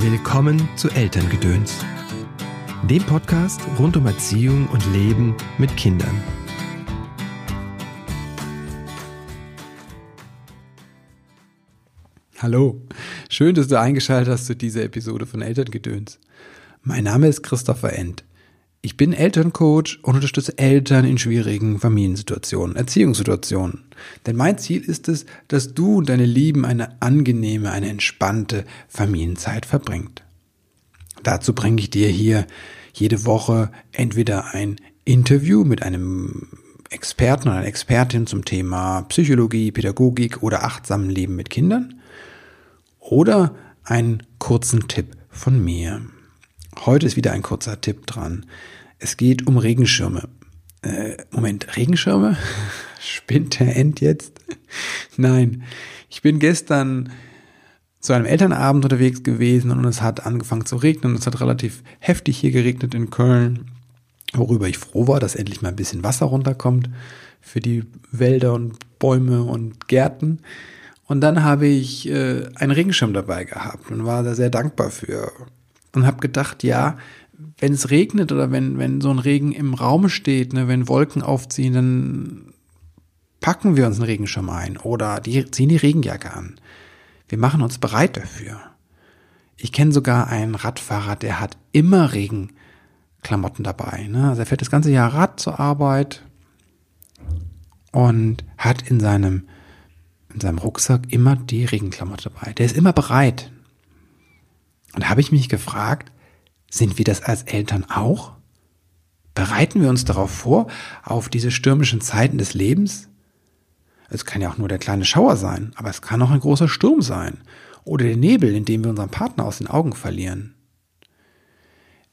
Willkommen zu Elterngedöns, dem Podcast rund um Erziehung und Leben mit Kindern. Hallo, schön, dass du eingeschaltet hast zu dieser Episode von Elterngedöns. Mein Name ist Christopher End. Ich bin Elterncoach und unterstütze Eltern in schwierigen Familiensituationen, Erziehungssituationen. Denn mein Ziel ist es, dass du und deine Lieben eine angenehme, eine entspannte Familienzeit verbringt. Dazu bringe ich dir hier jede Woche entweder ein Interview mit einem Experten oder einer Expertin zum Thema Psychologie, Pädagogik oder achtsamen Leben mit Kindern oder einen kurzen Tipp von mir. Heute ist wieder ein kurzer Tipp dran. Es geht um Regenschirme. Äh, Moment, Regenschirme? Spinnt der End jetzt? Nein, ich bin gestern zu einem Elternabend unterwegs gewesen und es hat angefangen zu regnen. Es hat relativ heftig hier geregnet in Köln, worüber ich froh war, dass endlich mal ein bisschen Wasser runterkommt für die Wälder und Bäume und Gärten. Und dann habe ich äh, einen Regenschirm dabei gehabt und war da sehr dankbar für und habe gedacht, ja, wenn es regnet oder wenn, wenn so ein Regen im Raum steht, ne, wenn Wolken aufziehen, dann packen wir uns einen Regenschirm ein oder die, ziehen die Regenjacke an. Wir machen uns bereit dafür. Ich kenne sogar einen Radfahrer, der hat immer Regenklamotten dabei. Ne? Also er fährt das ganze Jahr Rad zur Arbeit und hat in seinem, in seinem Rucksack immer die Regenklamotte dabei. Der ist immer bereit. Und habe ich mich gefragt, sind wir das als Eltern auch? Bereiten wir uns darauf vor, auf diese stürmischen Zeiten des Lebens? Es kann ja auch nur der kleine Schauer sein, aber es kann auch ein großer Sturm sein. Oder der Nebel, in dem wir unseren Partner aus den Augen verlieren.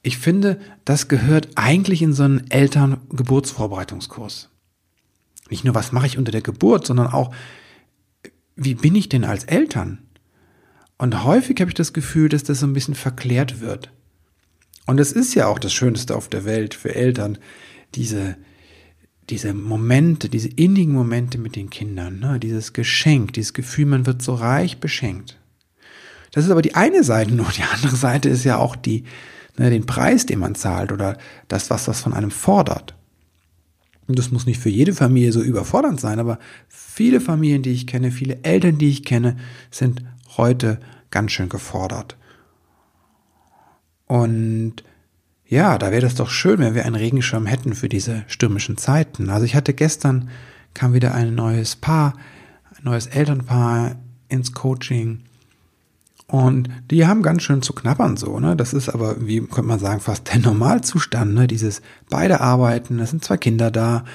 Ich finde, das gehört eigentlich in so einen Elterngeburtsvorbereitungskurs. Nicht nur, was mache ich unter der Geburt, sondern auch, wie bin ich denn als Eltern? Und häufig habe ich das Gefühl, dass das so ein bisschen verklärt wird. Und es ist ja auch das Schönste auf der Welt für Eltern, diese, diese Momente, diese innigen Momente mit den Kindern, ne? dieses Geschenk, dieses Gefühl, man wird so reich beschenkt. Das ist aber die eine Seite nur. Die andere Seite ist ja auch die, ne, den Preis, den man zahlt oder das, was das von einem fordert. Und das muss nicht für jede Familie so überfordernd sein, aber viele Familien, die ich kenne, viele Eltern, die ich kenne, sind heute ganz schön gefordert. Und ja, da wäre das doch schön, wenn wir einen Regenschirm hätten für diese stürmischen Zeiten. Also ich hatte gestern, kam wieder ein neues Paar, ein neues Elternpaar ins Coaching. Und die haben ganz schön zu knabbern so, ne? Das ist aber, wie könnte man sagen, fast der Normalzustand, ne? Dieses beide arbeiten, es sind zwei Kinder da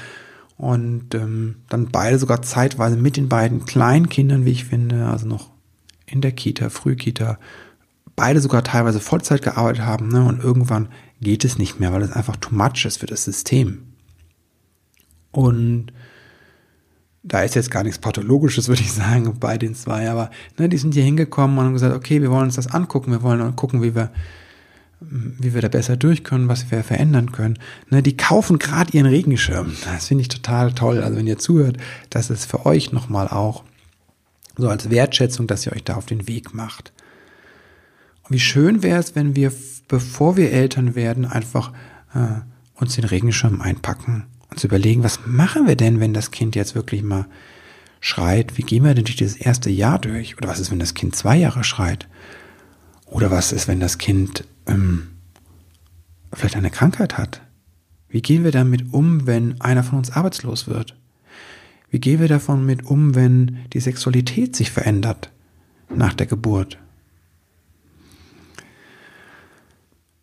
und ähm, dann beide sogar zeitweise mit den beiden kleinen Kindern, wie ich finde, also noch in der Kita, Frühkita, beide sogar teilweise Vollzeit gearbeitet haben ne? und irgendwann geht es nicht mehr, weil es einfach too much ist für das System. Und da ist jetzt gar nichts Pathologisches, würde ich sagen, bei den zwei, aber ne, die sind hier hingekommen und haben gesagt, okay, wir wollen uns das angucken, wir wollen gucken, wie wir, wie wir da besser durch können, was wir verändern können. Ne, die kaufen gerade ihren Regenschirm. Das finde ich total toll. Also wenn ihr zuhört, das ist für euch nochmal auch so als Wertschätzung, dass ihr euch da auf den Weg macht. Und wie schön wäre es, wenn wir, bevor wir Eltern werden, einfach äh, uns den Regenschirm einpacken, uns überlegen, was machen wir denn, wenn das Kind jetzt wirklich mal schreit? Wie gehen wir denn durch dieses erste Jahr durch? Oder was ist, wenn das Kind zwei Jahre schreit? Oder was ist, wenn das Kind ähm, vielleicht eine Krankheit hat? Wie gehen wir damit um, wenn einer von uns arbeitslos wird? Wie gehen wir davon mit um, wenn die Sexualität sich verändert nach der Geburt?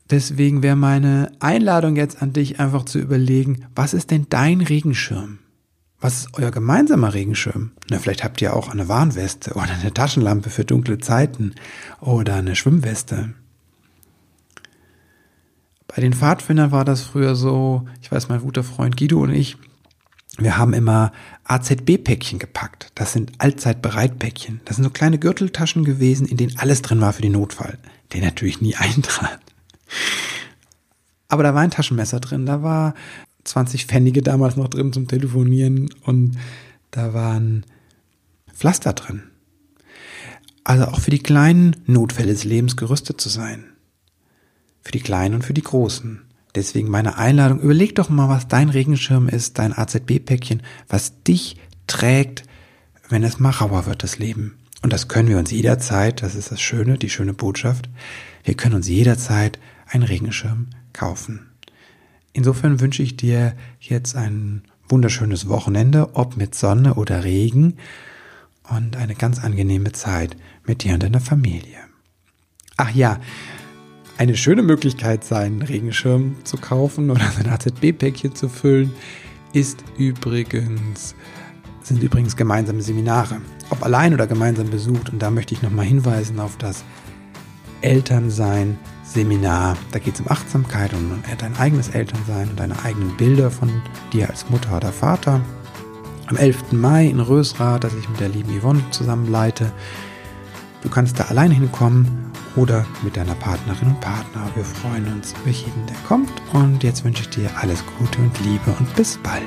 Deswegen wäre meine Einladung jetzt an dich einfach zu überlegen, was ist denn dein Regenschirm? Was ist euer gemeinsamer Regenschirm? Na, vielleicht habt ihr auch eine Warnweste oder eine Taschenlampe für dunkle Zeiten oder eine Schwimmweste. Bei den Pfadfindern war das früher so, ich weiß, mein guter Freund Guido und ich, wir haben immer AZB-Päckchen gepackt. Das sind Allzeitbereitpäckchen. Das sind so kleine Gürteltaschen gewesen, in denen alles drin war für den Notfall, der natürlich nie eintrat. Aber da war ein Taschenmesser drin, da war 20 Pfennige damals noch drin zum Telefonieren und da waren Pflaster drin. Also auch für die kleinen Notfälle des Lebens gerüstet zu sein. Für die kleinen und für die großen. Deswegen meine Einladung, überleg doch mal, was dein Regenschirm ist, dein AZB-Päckchen, was dich trägt, wenn es mal rauer wird, das Leben. Und das können wir uns jederzeit, das ist das Schöne, die schöne Botschaft, wir können uns jederzeit einen Regenschirm kaufen. Insofern wünsche ich dir jetzt ein wunderschönes Wochenende, ob mit Sonne oder Regen und eine ganz angenehme Zeit mit dir und deiner Familie. Ach ja, eine schöne Möglichkeit, seinen Regenschirm zu kaufen oder sein AZB-Päckchen zu füllen, ist übrigens, sind übrigens gemeinsame Seminare. Ob allein oder gemeinsam besucht. Und da möchte ich nochmal hinweisen auf das Elternsein Seminar. Da geht es um Achtsamkeit und um dein eigenes Elternsein und deine eigenen Bilder von dir als Mutter oder Vater. Am 11. Mai in Rösrath, das ich mit der lieben Yvonne zusammenleite. Du kannst da allein hinkommen oder mit deiner Partnerin und Partner. Wir freuen uns über jeden, der kommt. Und jetzt wünsche ich dir alles Gute und Liebe und bis bald.